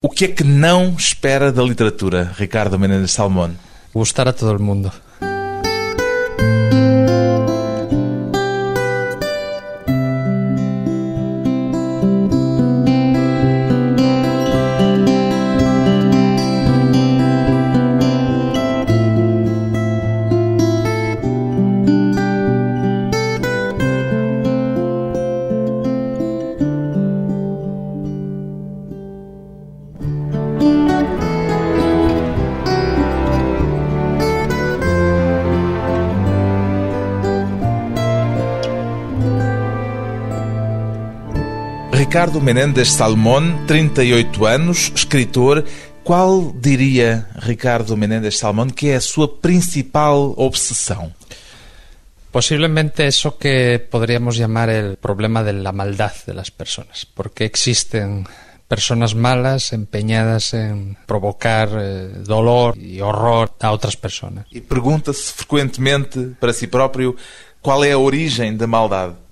O que é que não espera da literatura, Ricardo Menendez Salmón? Gustar a todo mundo. Ricardo Menendez Salmón, 38 anos, escritor. Qual diria Ricardo Menendez Salmón que é a sua principal obsessão? Posiblemente eso que podríamos llamar el problema de la maldad de las personas, porque existen personas malas empeñadas en provocar eh, dolor y horror a otras personas. E pergunta-se frequentemente para si próprio qual é a origem da maldade.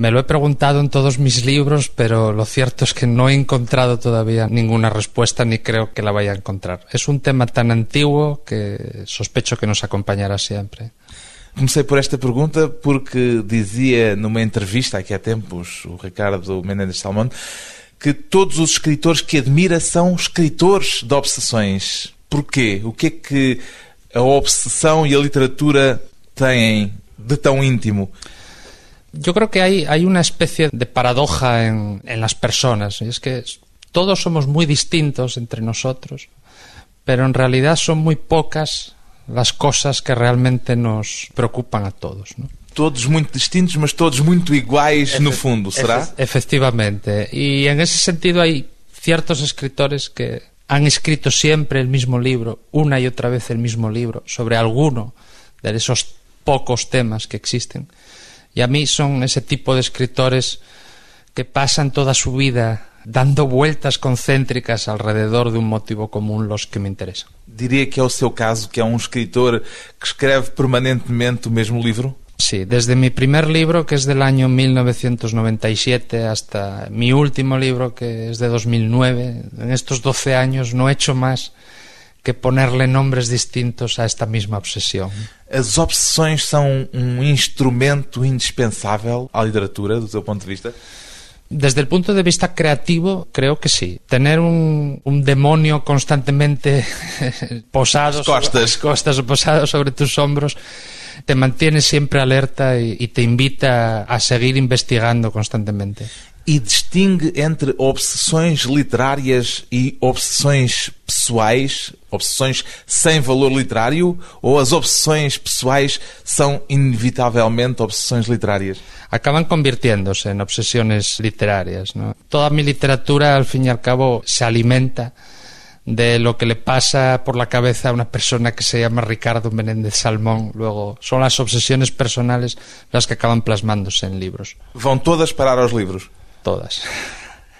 Me lo he preguntado en todos mis libros, pero lo cierto es que no he encontrado todavía ninguna respuesta ni creo que la vaya a encontrar. Es un tema tan antiguo que sospecho que nos acompañará siempre. Comecei por esta pergunta porque dizia numa entrevista aqui há tempos o Ricardo Menendez Salmón que todos os escritores que admira são escritores de obsessões. Porquê? O que é que a obsessão e a literatura têm de tão íntimo? Yo creo que hay, hay una especie de paradoja en, en las personas, y es que todos somos muy distintos entre nosotros, pero en realidad son muy pocas las cosas que realmente nos preocupan a todos. ¿no? Todos muito distintos, mas todos muito iguais no fundo, será? Efe- efectivamente. Y en ese sentido hay ciertos escritores que han escrito siempre el mismo libro, una y otra vez el mismo libro, sobre alguno de esos pocos temas que existen. Y a mí son ese tipo de escritores que pasan toda su vida dando vueltas concéntricas alrededor de un motivo común los que me interesan. Diria que é o seu caso, que é um escritor que escreve permanentemente o mesmo livro? Sí, desde mi primer libro, que es del año 1997, hasta mi último libro, que es de 2009, en estos 12 años no he hecho más que ponerle nombres distintos a esta misma obsesión. As obsessões são um instrumento indispensável à literatura, do seu ponto de vista? Desde el punto de vista creativo, creo que sí. Tener un, un demonio constantemente posado costas. sobre, costas o posado sobre tus hombros te mantiene siempre alerta y, y te invita a seguir investigando constantemente. E distingue entre obsessões literárias e obsessões pessoais, obsessões sem valor literário, ou as obsessões pessoais são inevitavelmente obsessões literárias? acaban convirtiéndose en obsesiones literarias. ¿no? Toda mi literatura, al fin y al cabo, se alimenta de lo que le pasa por la cabeza a una persona que se llama Ricardo Menéndez Salmón. Luego, son las obsesiones personales las que acaban plasmándose en libros. Vão todas parar aos livros. Todas.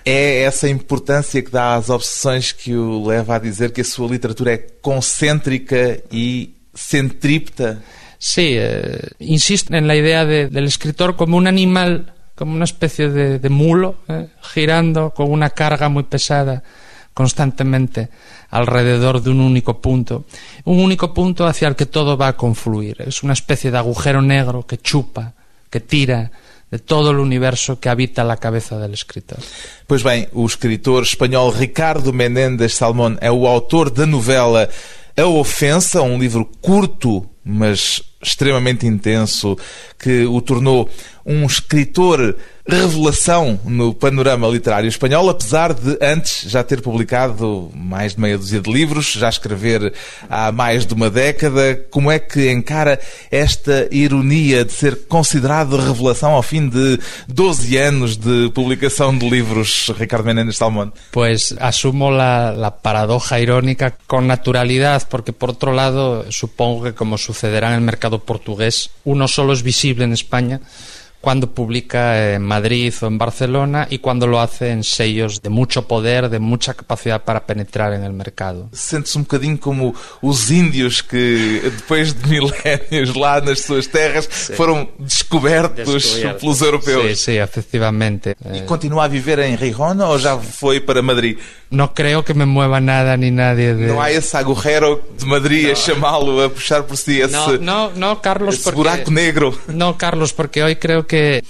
É essa importância que dá às obsessões que o leva a dizer que a sua literatura é concêntrica e centrípeta? Sí, eh, insisto en la idea de- del escritor como un animal, como una especie de, de mulo, eh, girando con una carga muy pesada constantemente alrededor de un único punto. Un único punto hacia el que todo va a confluir. Es una especie de agujero negro que chupa, que tira de todo el universo que habita la cabeza del escritor. Pois bem, o escritor espanhol Ricardo Menendez Salmón é o autor da novela A Ofensa, um livro curto, mas extremamente intenso, que o tornou um escritor revelação no panorama literário espanhol, apesar de antes já ter publicado mais de meia dúzia de livros, já escrever há mais de uma década. Como é que encara esta ironia de ser considerado revelação ao fim de 12 anos de publicação de livros, Ricardo Menendez Salmón? Pues asumo la, la paradoja irónica con naturalidad, porque por otro lado, supongo que como sucederá en el mercado portugués, uno solo es visible en España cuando publica en Madrid o en Barcelona y cuando lo hace en sellos de mucho poder, de mucha capacidad para penetrar en el mercado. Sente-se um bocadinho como os índios que, depois de milénios lá nas suas terras, foram descobertos, pelos europeus. Sí, sí, efectivamente. E Eh, continua a viver em Rijona ou já foi para Madrid? No creo que me mueva nada ni nadie de... Não há esse agujero de Madrid a chamá-lo, a puxar por si esse, No, no, no, Carlos, esse porque... buraco negro. No, Carlos, porque hoy creo que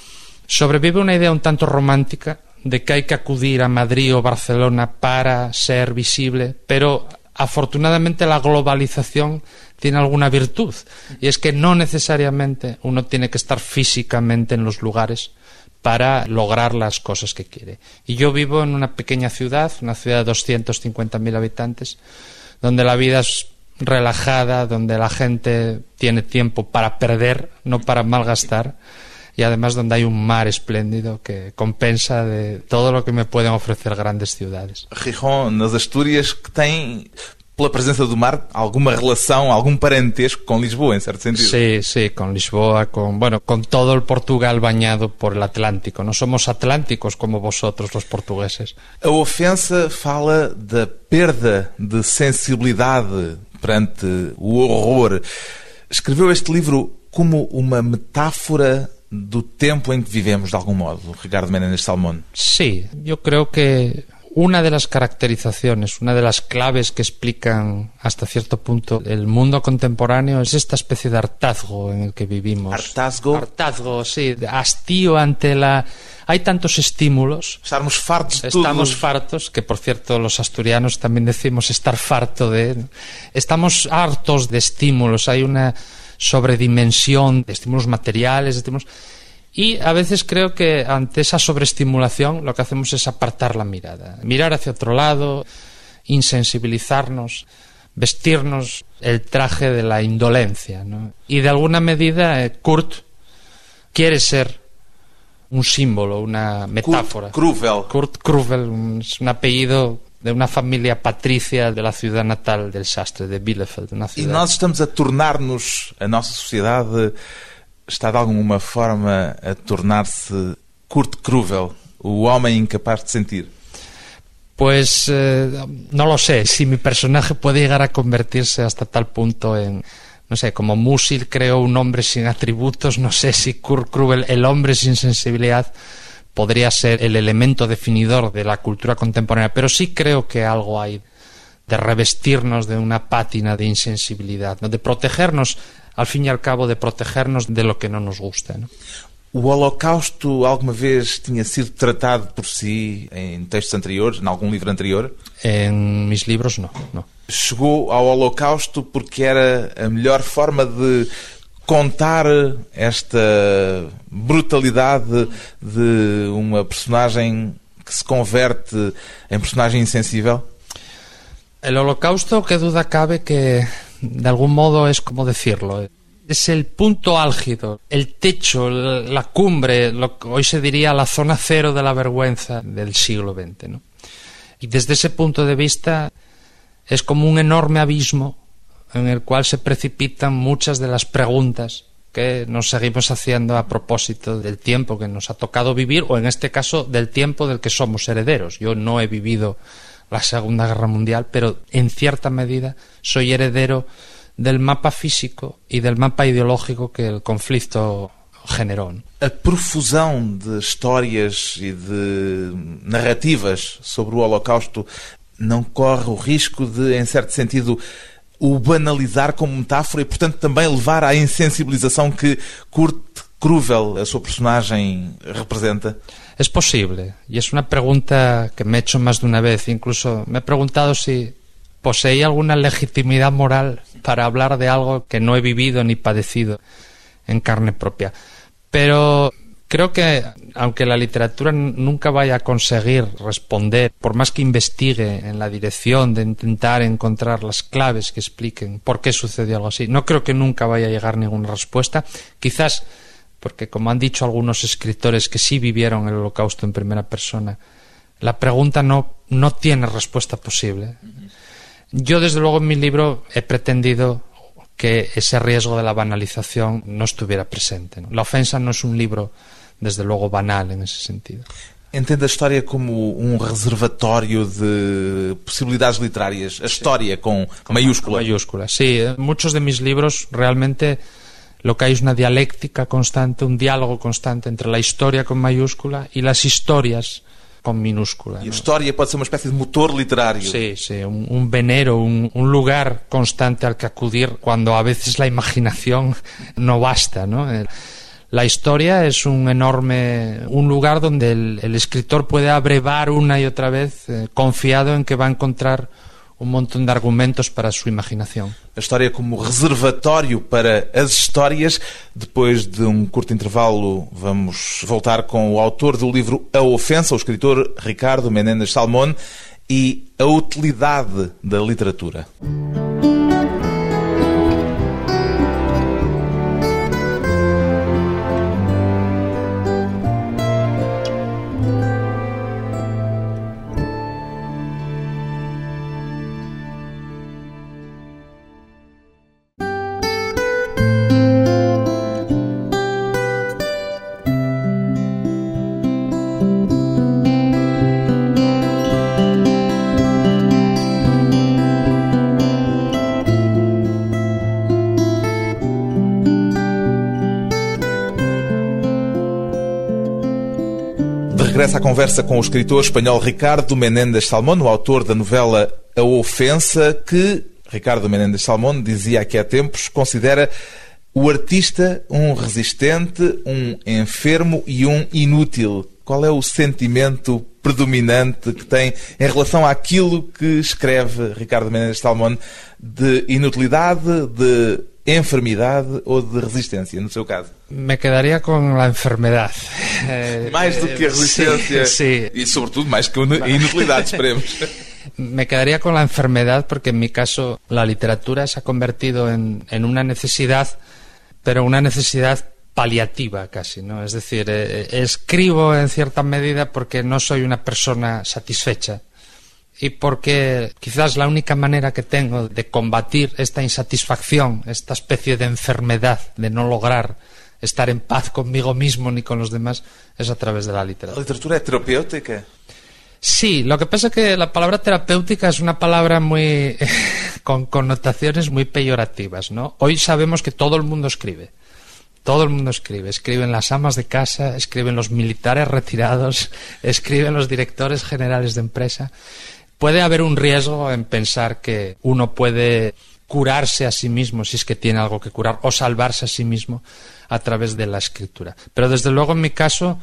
sobrevive una idea un tanto romántica de que hay que acudir a Madrid o Barcelona para ser visible, pero afortunadamente la globalización tiene alguna virtud y es que no necesariamente uno tiene que estar físicamente en los lugares para lograr las cosas que quiere. Y yo vivo en una pequeña ciudad, una ciudad de 250.000 habitantes, donde la vida es relajada, donde la gente tiene tiempo para perder, no para malgastar, y además donde hay un mar espléndido que compensa de todo lo que me pueden ofrecer grandes ciudades. Gijón, nas Astúrias, que pela presença do mar, alguma relação, algum parentesco com Lisboa, em certo sentido. Sí, sí, con Lisboa, con bueno, con todo el Portugal bañado por el Atlántico. No somos atlánticos como vosotros los portugueses. A ofensa fala da perda de sensibilidade perante o horror. Escreveu este livro como uma metáfora do tempo em que vivemos, de algum modo, Ricardo Menéndez Salmón. Sí, yo creo que una de las caracterizaciones, una de las claves que explican hasta cierto punto el mundo contemporáneo es esta especie de hartazgo en el que vivimos. Hartazgo? Hartazgo, sí, hastío ante la... Hay tantos estímulos Estarmos fartos. Estamos fartos, que por cierto los asturianos también decimos estar farto de... Estamos hartos de estímulos, hay una sobredimensión de estímulos materiales, de estímulos... Y a veces creo que ante esa sobreestimulación lo que hacemos es apartar la mirada, mirar hacia otro lado, insensibilizarnos, vestirnos el traje de la indolencia. ¿no? Y de alguna medida eh, Kurt quiere ser un símbolo, una metáfora. Kurt Kruvel. Kurt Kruvel un- es un apellido de una familia patricia de la ciudad natal del sastre, de Bielefeld. Una E ciudad. nós estamos a tornar-nos, a nossa sociedade está de alguma forma a tornar-se Kurt Kruvel, o homem incapaz de sentir. Pues eh, no lo sé, si mi personaje puede llegar a convertirse hasta tal punto en, no sé, como Musil creó un hombre sin atributos, no sé si Kurt Kruvel, el hombre sin sensibilidad, podría ser el elemento definidor de la cultura contemporánea, pero sí creo que algo hay de revestirnos de una pátina de insensibilidad, de protegernos, al fin y al cabo, de protegernos de lo que no nos gusta. ¿no? O Holocausto alguma vez tinha sido tratado por si em textos anteriores, em algum livro anterior? En mis libros no, no. Chegou ao Holocausto porque era a melhor forma de contar esta brutalidade de uma personagem que se converte em personagem insensível? El holocausto, que duda cabe que de algún modo es como decirlo. Es el punto álgido, el techo, la cumbre, lo que hoy se diría la zona cero de la vergüenza del siglo XX. Y desde ese punto de vista es como un enorme abismo en el cual se precipitan muchas de las preguntas que nos seguimos haciendo a propósito del tiempo que nos ha tocado vivir o en este caso del tiempo del que somos herederos. Yo no he vivido la Segunda Guerra Mundial, pero en cierta medida soy heredero del mapa físico y del mapa ideológico que el conflicto generó. A profusão de histórias e de narrativas sobre o Holocausto não corre o risco de, em certo sentido, o banalizar como metáfora e, portanto, também levar à insensibilização que Kurt Kruvel, a sua personagem, representa? Es posible, y es una pregunta que me he hecho más de una vez. Incluso me he preguntado si poseía alguna legitimidad moral para hablar de algo que no he vivido ni padecido en carne propia. Pero creo que, aunque la literatura nunca vaya a conseguir responder, por más que investigue en la dirección de intentar encontrar las claves que expliquen por qué sucedió algo así, no creo que nunca vaya a llegar ninguna respuesta. Quizás porque como han dicho algunos escritores que sí vivieron el holocausto en primera persona, la pregunta no, no tiene respuesta posible. Yo, desde luego, en mi libro he pretendido que ese riesgo de la banalización no estuviera presente. La ofensa no es un libro, desde luego, banal en ese sentido. Entende a história como um reservatório de possibilidades literárias. A história com maiúscula. Mayúscula, sí. eh, Muchos de mis libros realmente lo que hay es una dialéctica constante, un diálogo constante entre la historia con mayúscula y las historias con minúscula. E a história pode ser uma espécie de motor literário. Sí, sí, un, un venero, un, un, lugar constante al que acudir cuando a veces la imaginación no basta, ¿no? La historia es un enorme, un lugar donde el, el escritor puede abrevar una y otra vez, eh, confiado en que va a encontrar um montão de argumentos para a sua imaginação. A história como reservatório para as histórias. Depois de um curto intervalo, vamos voltar com o autor do livro A Ofensa, o escritor Ricardo Menendez Salmón, e a utilidade da literatura. Regressa à conversa com o escritor espanhol Ricardo Menéndez Salmón, o autor da novela A Ofensa, que Ricardo Menéndez Salmón dizia aqui há tempos, considera o artista um resistente, um enfermo e um inútil. Qual é o sentimento predominante que tem em relação àquilo que escreve Ricardo Menéndez Salmón de inutilidade, de enfermidade ou de resistência, no seu caso? Me quedaria com a enfermidade. Mais do que a resistência sí, sí. e, sobretudo, mais que a inutilidade, esperemos. Me quedaría con la enfermedad porque en mi caso la literatura se ha convertido en, en una necesidad, pero una necesidad paliativa casi, ¿no? Es decir, eh, escribo en cierta medida porque no soy una persona satisfecha y porque quizás la única manera que tengo de combatir esta insatisfacción, esta especie de enfermedad de no lograr estar en paz conmigo mismo ni con los demás, es a través de la literatura. ¿La literatura es terapéutica? Sí, lo que pasa es que la palabra terapéutica es una palabra muy con connotaciones muy peyorativas, ¿no? Hoy sabemos que todo el mundo escribe. Todo el mundo escribe. Escriben las amas de casa, escriben los militares retirados, escriben los directores generales de empresa puede haber un riesgo en pensar que uno puede curarse a sí mismo si es que tiene algo que curar o salvarse a sí mismo a través de la escritura. Pero desde luego en mi caso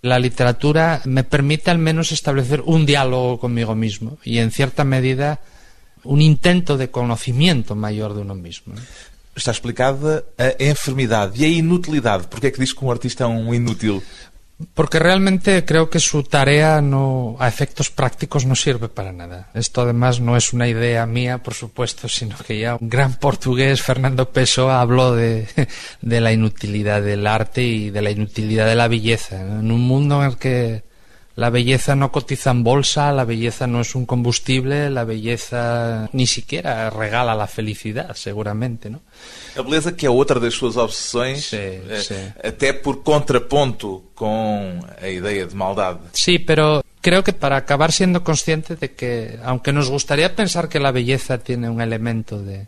la literatura me permite al menos establecer un diálogo conmigo mismo y en cierta medida un intento de conocimiento mayor de uno mismo. Está explicada a enfermidade e a inutilidade. Por que é que diz que um artista é um inútil? Porque realmente creo que su tarea a efectos prácticos no sirve para nada. Esto además no es una idea mía, por supuesto, sino que ya un gran portugués, Fernando Pessoa, habló de, de la inutilidad del arte y de la inutilidad de la belleza. En un mundo en el que la belleza no cotiza en bolsa, la belleza no es un combustible, la belleza ni siquiera regala la felicidad, seguramente, ¿no? A beleza que é outra das suas obsessões, sim, sim. até por contraponto com a ideia de maldade. Sí, pero creo que para acabar siendo consciente de que, aunque nos gustaría pensar que la belleza tiene un elemento de,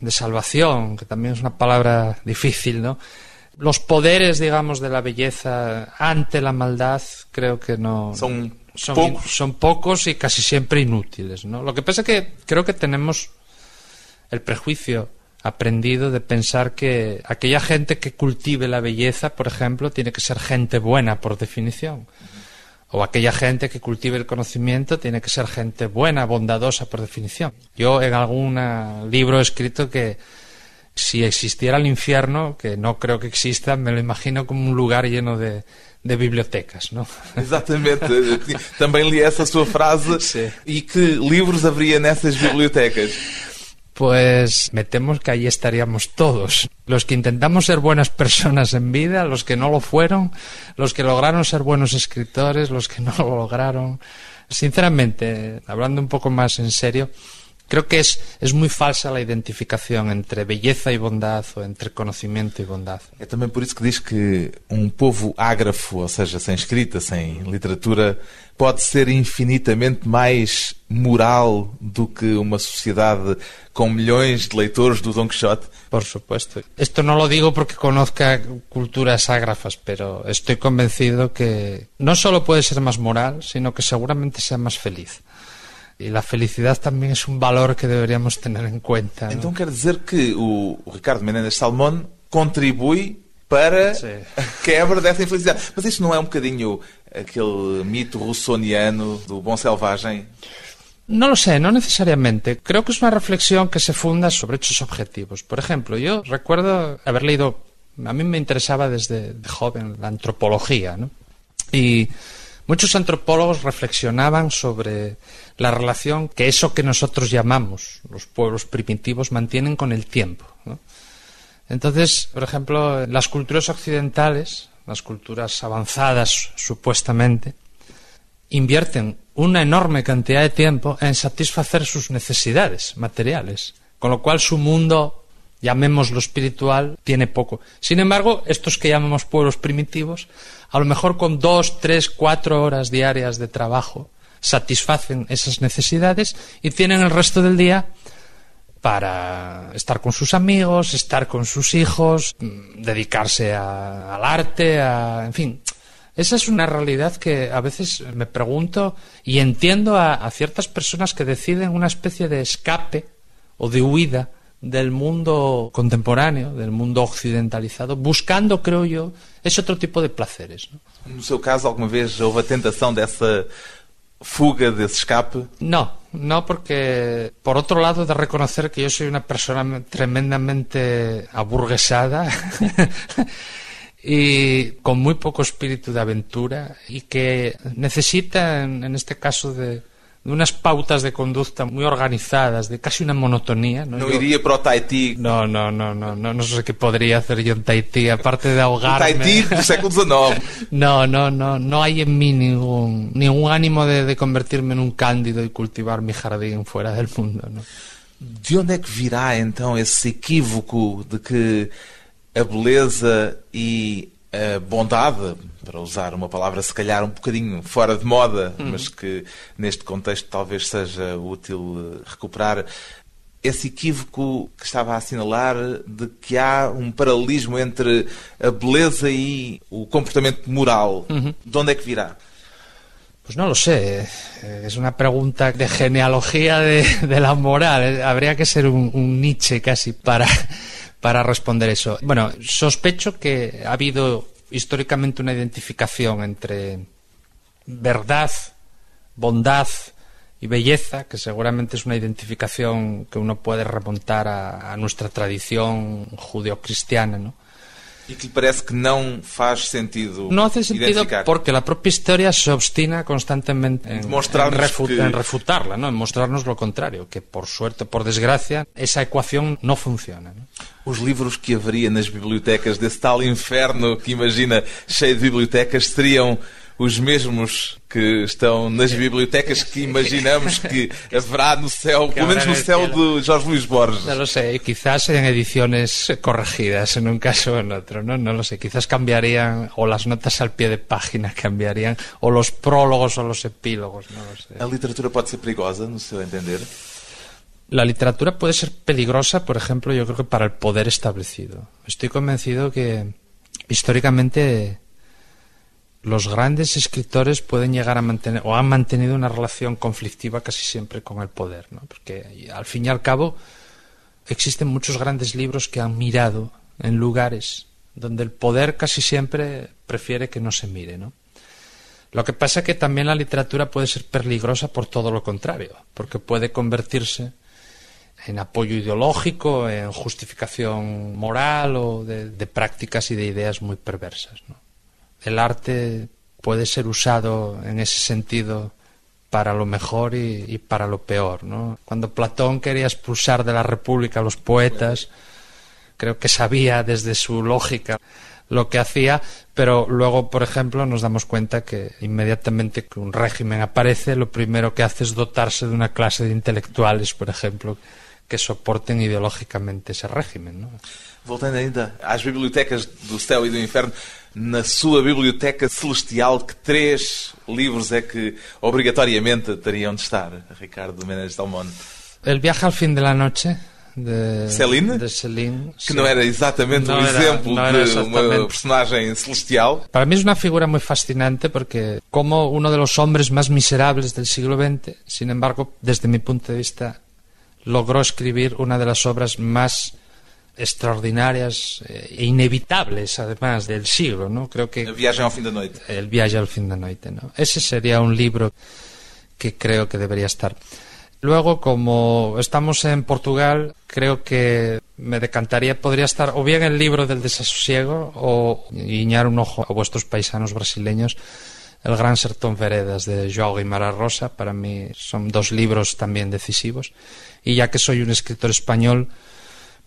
de salvación, que también es una palabra difícil, ¿no? Los poderes, digamos, de la belleza ante la maldad, creo que no. Son, son pocos. Son pocos y casi siempre inútiles, ¿no? Lo que pasa es que creo que tenemos el prejuicio aprendido de pensar que aquella gente que cultive la belleza, por ejemplo, tiene que ser gente buena por definición. O aquella gente que cultive el conocimiento tiene que ser gente buena, bondadosa por definición. Yo en algún libro he escrito que si existiera el infierno, que no creo que exista, me lo imagino como un lugar lleno de, de bibliotecas, não? Exatamente. Também li essa sua frase. Sí. E que livros haveria nessas bibliotecas? Pues me temo que ahí estaríamos todos. Los que intentamos ser buenas personas en vida, los que no lo fueron, los que lograron ser buenos escritores, los que no lo lograron. Sinceramente, hablando un poco más en serio, Creo que es, es muy falsa la identificación entre belleza e bondad ou entre conocimiento e bondad. É também por isso que diz que um povo ágrafo, ou seja, sem escrita, sem literatura, pode ser infinitamente mais moral do que uma sociedade com milhões de leitores do Don Quixote? Por supuesto. Esto no lo digo porque conozca culturas ágrafas, pero estoy convencido que no solo puede ser más moral, sino que seguramente sea más feliz. Y la felicidad también es un valor que deberíamos tener en cuenta. ¿no? Então quer dizer que o, o Ricardo Menendez Salmón contribui para Sim. a quebra dessa infelicidade. Mas isto não é um bocadinho aquele mito russoniano do bom selvagem? No lo sé, no necesariamente. Creo que es una reflexión que se funda sobre hechos objetivos. Por ejemplo, yo recuerdo haber leído, a mí me interesaba desde de joven la antropología, ¿no? Y muchos antropólogos reflexionaban sobre la relación que eso que nosotros llamamos los pueblos primitivos mantienen con el tiempo. Entonces, por ejemplo, las culturas occidentales, las culturas avanzadas supuestamente, invierten una enorme cantidad de tiempo en satisfacer sus necesidades materiales, con lo cual su mundo, llamémoslo espiritual, tiene poco. Sin embargo, estos que llamamos pueblos primitivos, a lo mejor con dos, tres, cuatro horas diarias de trabajo, satisfacen esas necesidades y tienen el resto del día para estar con sus amigos, estar con sus hijos, mm, dedicarse a- al arte, a, en fin. Esa es una realidad que a veces me pregunto y entiendo a, a ciertas personas que deciden una especie de escape o de huida del mundo contemporáneo, del mundo occidentalizado, buscando, creo yo, ese otro tipo de placeres. ¿no? No seu caso, alguma vez houve a tentação dessa fuga, desse escape? No, no porque por otro lado de reconocer que yo soy una persona tremendamente aburguesada y con muy poco espíritu de aventura y que necesita en, en este caso de, de unas pautas de conducta muy organizadas, de casi una monotonía. No, Não Yo- iria para o Tahiti? no, no, no, no, no, no sé qué podría hacer yo en Tahití, aparte de ahogarme. Tahiti do século XIX. No, no, no, no hay en mí ningún, ningún ánimo de, de convertirme en un cándido y cultivar mi jardín fuera del mundo, ¿no? De onde é que virá então esse equívoco de que a beleza e a bondade, para usar uma palavra se calhar um bocadinho fora de moda, mas que neste contexto talvez seja útil eh, recuperar, esse equívoco que estava a assinalar de que há um paralelismo entre a beleza e o comportamento moral. De onde é que virá? Pues no lo sé, eh, es una pregunta de genealogía de, de la moral, eh, habría que ser un, un Nietzsche casi para, para responder eso. Bueno, sospecho que ha habido históricamente una identificación entre verdad, bondad y belleza, que seguramente es una identificación que uno puede remontar a, nuestra tradición judeocristiana, ¿no? E que lhe parece que não faz sentido No hace sentido identificar. porque la propia historia se obstina constantemente en, Demostrarnos en refu- que- en refutarla, ¿no? en mostrarnos lo contrario, que por suerte, por desgracia, esa ecuación no funciona. ¿no? Os livros que haveria nas bibliotecas desse tal inferno que imagina cheio de bibliotecas seriam os mesmos que estão nas bibliotecas que imaginamos que haverá no céu, pelo menos no céu de Jorge Luís Borges. No lo sé, quizás en ediciones corregidas en un caso o en otro, ¿no? No lo sé, quizás cambiarían, o las notas al pie de página cambiarían, o los prólogos o los epílogos, no lo sé. A literatura pode ser perigosa, no seu entender? La literatura puede ser peligrosa, por ejemplo, yo creo que para el poder establecido. Estoy convencido que históricamente los grandes escritores pueden llegar a mantener o han mantenido una relación conflictiva casi siempre con el poder, ¿no? Porque al fin y al cabo existen muchos grandes libros que han mirado en lugares donde el poder casi siempre prefiere que no se mire, ¿no? Lo que pasa es que también la literatura puede ser peligrosa por todo lo contrario, porque puede convertirse en apoyo ideológico, en justificación moral o de, de prácticas y de ideas muy perversas. ¿no? El arte puede ser usado en ese sentido para lo mejor y, para lo peor. ¿no? Cuando Platón quería expulsar de la República a los poetas, creo que sabía desde su lógica lo que hacía, pero luego, por ejemplo, nos damos cuenta que inmediatamente que un régimen aparece, lo primero que hace es dotarse de una clase de intelectuales, por ejemplo, que soporten ideológicamente ese régimen. ¿no? Voltando ainda bibliotecas do céu e do inferno, na sua biblioteca celestial, que três livros é que obrigatoriamente teriam de estar, Ricardo Menezes Salmón? El viaje al fin de la noche, de Celine? De Celine que sí. não era exatamente no um era, exemplo de exactamente. uma personagem celestial. Para mí es una figura muy fascinante porque como uno de los hombres más miserables del siglo XX, sin embargo, desde mi punto de vista, logró escribir una de las obras más extraordinarias e inevitables, además, del siglo, ¿no? Creo que A viagem ao fim da noite. El viaje al fin de noite, ¿no? Ese sería un libro que creo que debería estar. Luego, como estamos en Portugal, creo que me decantaría, podría estar o bien el libro del desasosiego o guiñar un ojo a vuestros paisanos brasileños, El Gran Sertón Veredas de João Guimara Rosa. Para mí son dos libros también decisivos. Y ya que soy un escritor español,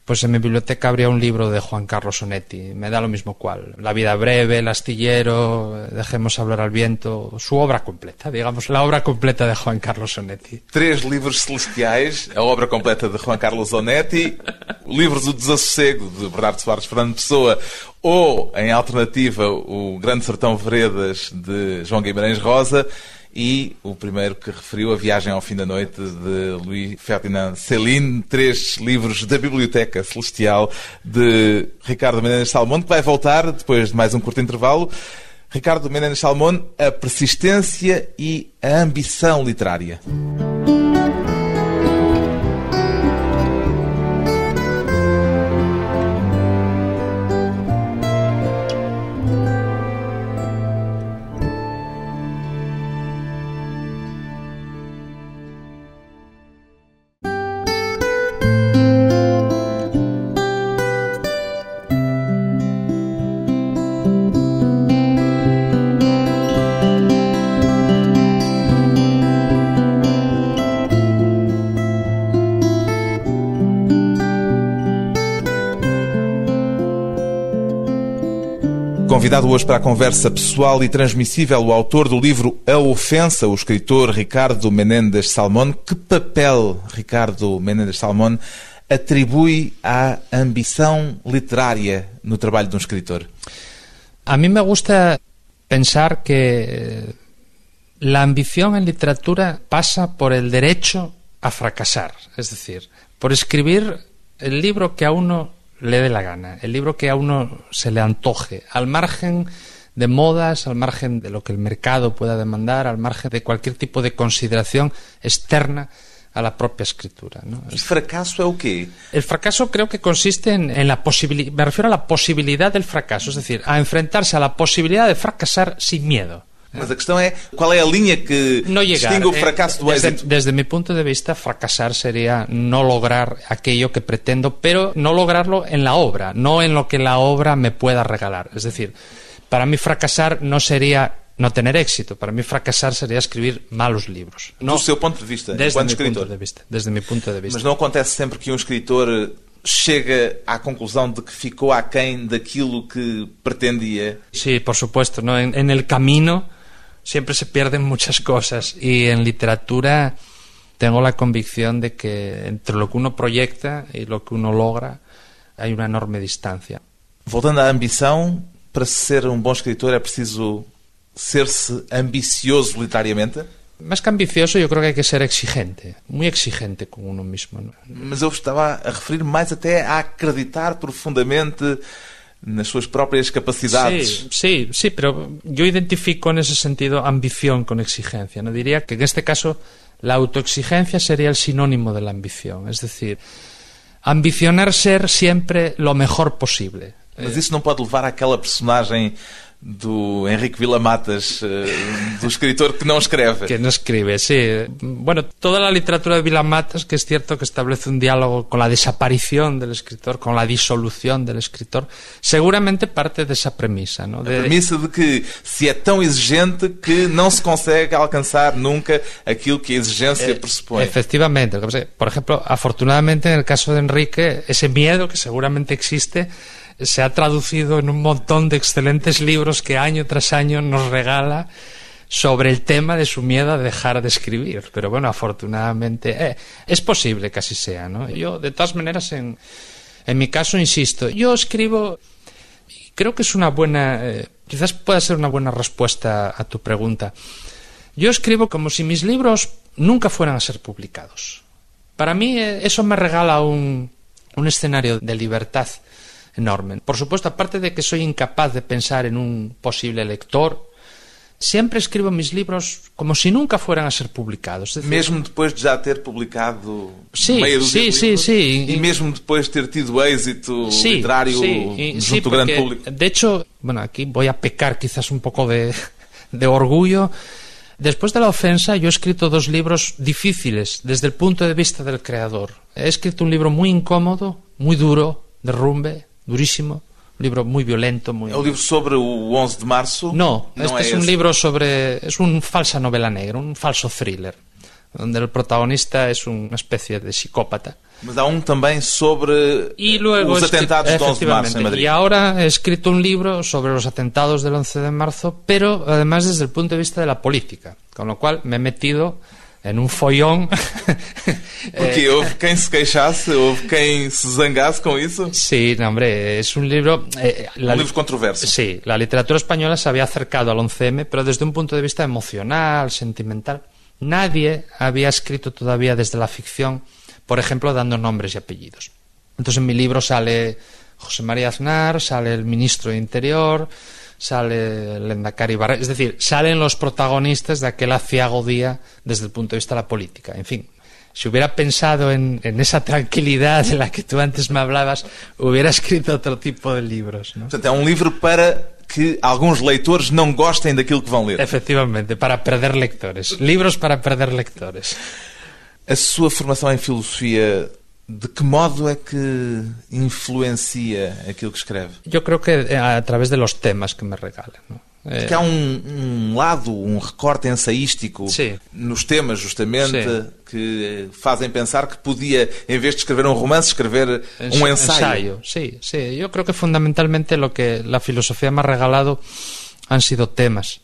pues en mi biblioteca habría un libro de Juan Carlos Onetti, me da lo mismo cuál. La vida breve, El astillero, Dejemos hablar al viento, su obra completa, digamos, la obra completa de Juan Carlos Onetti. Três livros celestiais, a obra completa de Juan Carlos Onetti, o livro do Desassossego de Bernardo Soares Fernando Pessoa, ou, em alternativa, o Grande Sertão Veredas de João Guimarães Rosa, e o primeiro que referiu, A Viagem ao Fim da Noite, de Louis Ferdinand Céline, três livros da Biblioteca Celestial de Ricardo Menezes Salmón, que vai voltar depois de mais um curto intervalo. Ricardo Menezes Salmón, A Persistência e a Ambição Literária. Convidado hoje para a conversa pessoal e transmissível, o autor do livro A Ofensa, o escritor Ricardo Menéndez Salmón. Que papel, Ricardo Menéndez Salmón, atribui à ambição literária no trabalho de um escritor? A mí me gusta pensar que la ambición en literatura pasa por el derecho a fracasar, es decir, por escribir el libro que a uno le dé la gana, el libro que a uno se le antoje, al margen de modas, al margen de lo que el mercado pueda demandar, al margen de cualquier tipo de consideración externa a la propia escritura. ¿no? E fracasso é o quê? El fracaso creo que consiste en, en la posibilidad, me refiero a la posibilidad del fracaso, es decir, a enfrentarse a la posibilidad de fracasar sin miedo. Mas a questão é qual é a linha que no llegar. distingue o Eh, fracasso do desde, êxito. desde mi punto de vista, fracasar sería no lograr aquello que pretendo, pero no lograrlo en la obra, no en lo que la obra me pueda regalar. Es decir, para mí fracasar no sería no tener éxito, para mí fracasar sería escribir malos libros. No, Do seu ponto de vista, desde enquanto escritor. de vista. Desde mi punto de vista. Mas não acontece sempre que um escritor chega à conclusão de que ficou aquém daquilo que pretendia. Sí, por supuesto, ¿no? En, en el camino siempre se pierden muchas cosas y en literatura tengo la convicción de que entre lo que uno proyecta y lo que uno logra hay una enorme distancia. Voltando à ambição, para ser um bom escritor é preciso ser-se ambicioso literariamente? Más que ambicioso, yo creo que hay que ser exigente, muy exigente con uno mismo. ¿no? Mas eu estava a referir mais até a acreditar profundamente nas suas próprias capacidades. Sí, sí, sí, pero yo identifico en ese sentido ambición con exigencia. No diría que en este caso la autoexigencia sería el sinónimo de la ambición, es decir, ambicionar ser siempre lo mejor posible. Mas isso não pode levar àquela personagem do Henrique Villamatas, eh, do escritor que não escreve. Que no escribe, sí. Bueno, toda la literatura de Vilamatas, que es cierto que establece un diálogo con la desaparición del escritor, con la disolución del escritor, seguramente parte de esa premisa, ¿no? A De- premissa de que se é tão exigente que não se consegue alcançar nunca aquilo que a exigência pressupõe. Efectivamente. Que, Por ejemplo, afortunadamente en el caso de Enrique, ese miedo que seguramente existe se ha traducido en un montón de excelentes libros que año tras año nos regala sobre el tema de su miedo a dejar de escribir. Pero bueno, afortunadamente eh, es posible que así sea, ¿no? Yo, de todas maneras, en, en mi caso, insisto, yo escribo, creo que es una buena, eh, quizás pueda ser una buena respuesta a tu pregunta. Yo escribo como si mis libros nunca fueran a ser publicados. Para mí eh, eso me regala un, un escenario de libertad enorme. Por supuesto, aparte de que soy incapaz de pensar en un posible lector, siempre escribo mis libros como si nunca fueran a ser publicados. Decir, mesmo depois de já ter publicado sí, meia sí, de sí, livros, sí. e mesmo depois de ter tido éxito Sí, literário sí, y- junto sí, porque, público. De hecho, bueno, aquí voy a pecar quizás un poco de, de orgullo. Después de la ofensa, yo he escrito dos libros difíciles desde el punto de vista del creador. He escrito un libro muy incómodo, muy duro, de rumbe, durísimo, un libro muy violento, muy... É o livro sobre o 11 de março? No, não este é es un libro sobre. Es un falsa novela negra, un falso thriller, donde el protagonista es una especie de psicópata. Mas há um também sobre Y luego os atentados do 11 de março em efectivamente, Madrid. y ahora he escrito un libro sobre los atentados del 11 de marzo, pero además desde el punto de vista de la política, con lo cual me he metido en un follón. Porque houve quem se queixasse, houve quem se zangasse com isso. sí, no, hombre, es un libro. eh, la- Um livro controverso. Sí, la literatura española se había acercado al 11M, pero desde un punto de vista emocional, sentimental. Nadie había escrito todavía desde la ficción, por ejemplo, dando nombres y apellidos. Entonces en mi libro sale José María Aznar, sale el ministro de Interior, sale el Endacari Barre, es decir, salen los protagonistas de aquel aciago día desde el punto de vista de la política. En fin, si hubiera pensado en, en esa tranquilidad de la que tú antes me hablabas, hubiera escrito otro tipo de libros. ¿no? Portanto, é um livro para que alguns leitores não gostem daquilo que vão ler. Efectivamente, para perder lectores. Libros para perder lectores. A sua formação em filosofia, de que modo é que influencia aquilo que escreve? Yo creo que eh, a través de los temas que me regalan. ¿no? Eh, Porque há um, um lado, um recorte ensaístico Sim. nos temas, justamente, Sim. que fazem pensar que podia, em vez de escrever um romance, escrever um ensaio. Sí, sí. Yo creo que fundamentalmente lo que la filosofía me ha regalado han sido temas.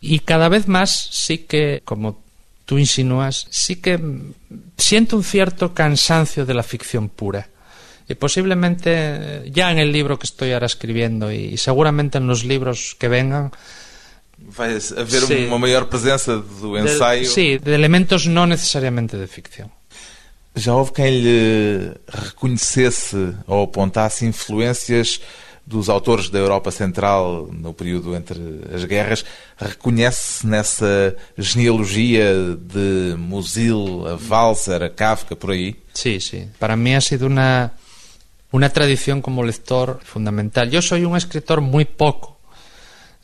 Y cada vez más sí que, como tú insinúas, sí que siento un cierto cansancio de la ficción pura. Y posiblemente eh, ya en el libro que estoy ahora escribiendo y seguramente en los libros que vengan, Vai haver Sim. uma maior presença do de- ensaio. sí, de elementos no necesariamente de ficción. Já houve quem lhe reconhecesse ou apontasse influências dos autores da Europa Central no período entre as guerras. Reconhece nessa genealogia de Musil, a Walser, a Kafka, por aí? Sí, sí. Para mí ha sido una, una tradición como lector fundamental. Yo soy un escritor muy poco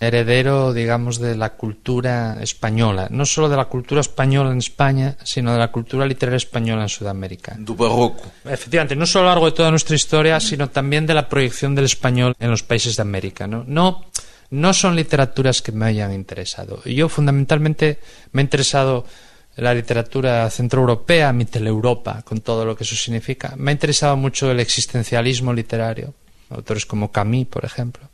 heredero, digamos, de la cultura española. No solo de la cultura española en España, sino de la cultura literaria española en Sudamérica. Do Barroco. Efectivamente, no solo a lo largo de toda nuestra historia, sino también de la proyección del español en los países de América. No, no, no son literaturas que me hayan interesado. Yo fundamentalmente me ha interesado la literatura centroeuropea, Mitteleuropa, con todo lo que eso significa. Me ha interesado mucho el existencialismo literario, autores como Camus, por ejemplo.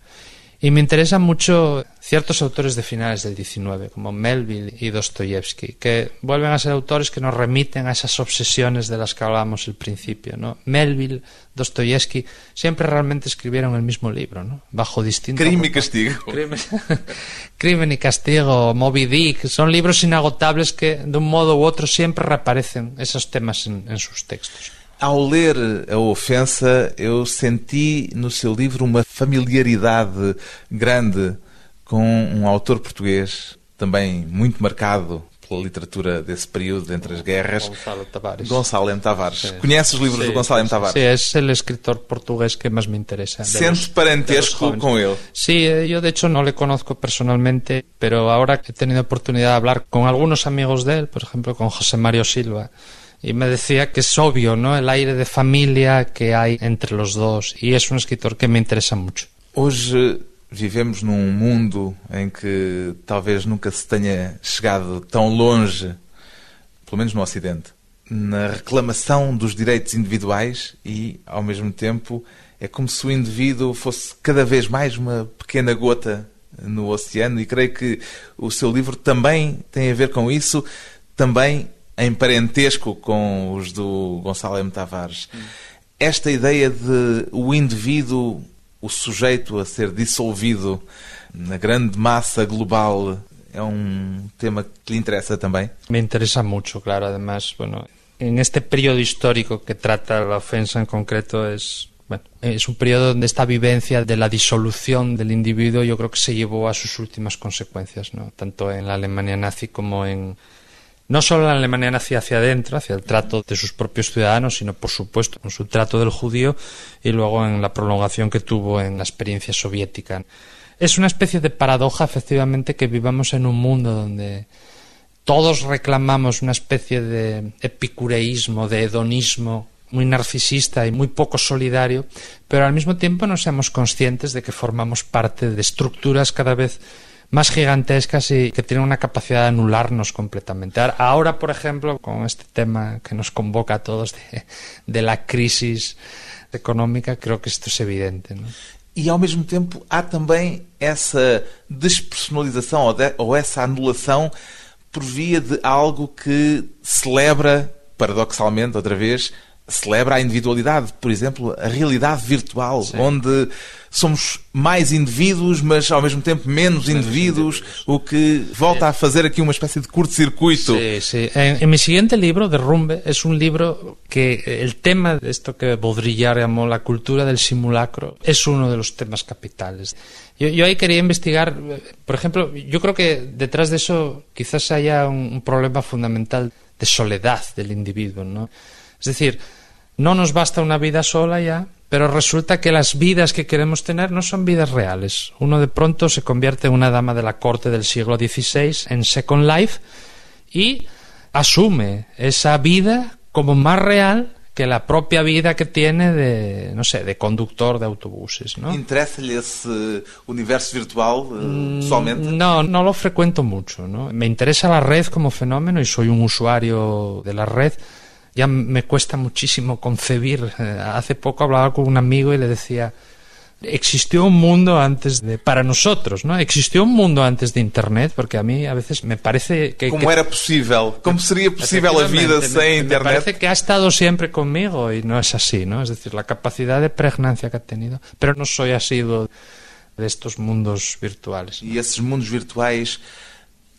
Y me interesan mucho ciertos autores de finales del XIX, como Melville y Dostoyevsky, que vuelven a ser autores que nos remiten a esas obsesiones de las que hablábamos al principio. ¿no? Melville, Dostoyevsky, siempre realmente escribieron el mismo libro, ¿no? bajo distintos... Crime e castigo. Crimen, Crimen y Castigo, Moby Dick, son libros inagotables que de un modo u otro siempre reaparecen esos temas en, en sus textos. Ao ler A Ofensa, eu senti no seu livro uma familiaridade grande com um autor português, também muito marcado pela literatura desse período entre as guerras, Gonzalo Tavares. Gonçalo M. Tavares. Sí. Conhece os livros Sí, do Gonçalo M. Tavares? Sí, es el escritor portugués que más me interesa. de Sente los- de los parentesco com ele? Sí, eh, yo de hecho no le conozco personalmente, pero ahora he tenido oportunidad de hablar con algunos amigos de él, por ejemplo con José Mario Silva, y me decía que es obvio, ¿no? El aire de familia que hay entre los dos, y es un escritor que me interesa mucho. Hoje vivemos num mundo em que talvez nunca se tenha chegado tão longe, pelo menos no Ocidente, na reclamação dos direitos individuais e, ao mesmo tempo, é como se o indivíduo fosse cada vez mais uma pequena gota no oceano e creio que o seu livro também tem a ver com isso, também em parentesco com os do Gonçalo M. Tavares. Esta ideia de o indivíduo, o sujeito a ser dissolvido na grande massa global, é um tema que lhe interessa também? Me interessa muito, claro. Además, bueno, en este periodo histórico que trata la ofensa en concreto es Bueno, es un periodo donde esta vivencia de la disolución del individuo yo creo que se llevó a sus últimas consecuencias, ¿no? tanto en la Alemania nazi como en, no solo en la Alemania nazi hacia adentro, hacia el trato de sus propios ciudadanos, sino por supuesto con su trato del judío y luego en la prolongación que tuvo en la experiencia soviética. Es una especie de paradoja, efectivamente, que vivamos en un mundo donde todos reclamamos una especie de epicureísmo, de hedonismo muy narcisista y muy poco solidario, pero al mismo tiempo no seamos conscientes de que formamos parte de estructuras cada vez más gigantescas y que tienen una capacidad de anularnos completamente. Ahora, por ejemplo, con este tema que nos convoca a todos de, la crisis económica, creo que esto es evidente. ¿no? E ao mesmo tempo há também essa despersonalização ou, de, anulação por via de algo que celebra, paradoxalmente, outra vez, celebra a individualidade, por exemplo, a realidade virtual, Sim. onde somos mais indivíduos, mas ao mesmo tempo menos, indivíduos, o que volta a fazer aquí una especie de curto-circuito. Sí, sí. En, en, mi siguiente libro, Derrumbe, es un libro que el tema de esto que Baudrillard llamó la cultura del simulacro es uno de los temas capitales. Yo, yo ahí quería investigar, por ejemplo, yo creo que detrás de eso quizás haya un, un problema fundamental de soledad del individuo, ¿no? Es decir, no nos basta una vida sola ya, pero resulta que las vidas que queremos tener no son vidas reales. Uno de pronto se convierte en una dama de la corte del siglo XVI en Second Life y asume esa vida como más real que la propia vida que tiene de, no sé, de conductor de autobuses, ¿no? ¿Interesa-le ese universo virtual eh, solamente? No, no lo frecuento mucho, ¿no? Me interesa la red como fenómeno y soy un usuario de la red, ya me cuesta muchísimo concebir. Eh, hace poco hablaba con un amigo y le decía, existió un mundo antes de para nosotros, ¿no? Existió un mundo antes de internet, porque a mí a veces me parece que ¿Cómo era posible? ¿Cómo sería posible la vida sin internet? Me parece que ha estado siempre conmigo y no es así, ¿no? Es decir, la capacidad de pregnancia que ha tenido, pero no soy asiduo de estos mundos virtuales. Y esos mundos virtuales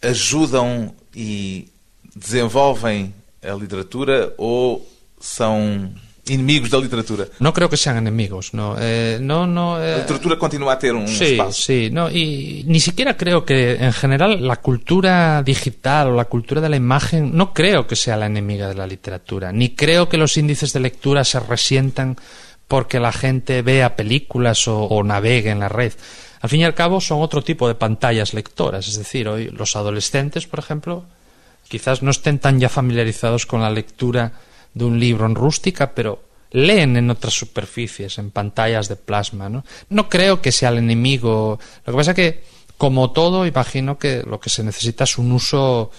ayudan y desenvolven a literatura ou são inimigos da literatura? No creo que sean enemigos, no. Eh, no, no eh... La literatura continúa a ter un sí. Sí, no, y ni siquiera creo que en general la cultura digital o la cultura de la imagen no creo que sea la enemiga de la literatura, ni creo que los índices de lectura se resientan porque la gente vea películas o, o navegue en la red. Al fin y al cabo son otro tipo de pantallas lectoras, es decir, hoy los adolescentes, por ejemplo, quizás no estén tan ya familiarizados con la lectura de un libro en rústica, pero leen en otras superficies, en pantallas de plasma. ¿no? no creo que sea el enemigo. Lo que pasa es que, como todo, imagino que lo que se necesita es un uso,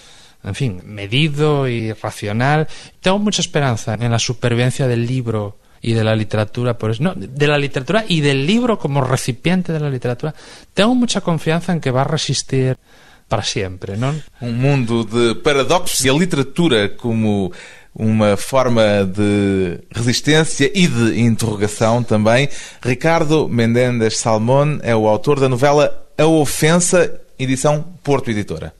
en fin, medido y racional. Tengo mucha esperanza en la supervivencia del libro y de la literatura, por no, de la literatura y del libro como recipiente de la literatura. Tengo mucha confianza en que va a resistir para sempre, não? Um mundo de paradoxos e a literatura como uma forma de resistência e de interrogação também. Ricardo Mendendes Salmon é o autor da novela A Ofensa, edição Porto Editora.